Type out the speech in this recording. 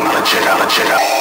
young, legit, legit.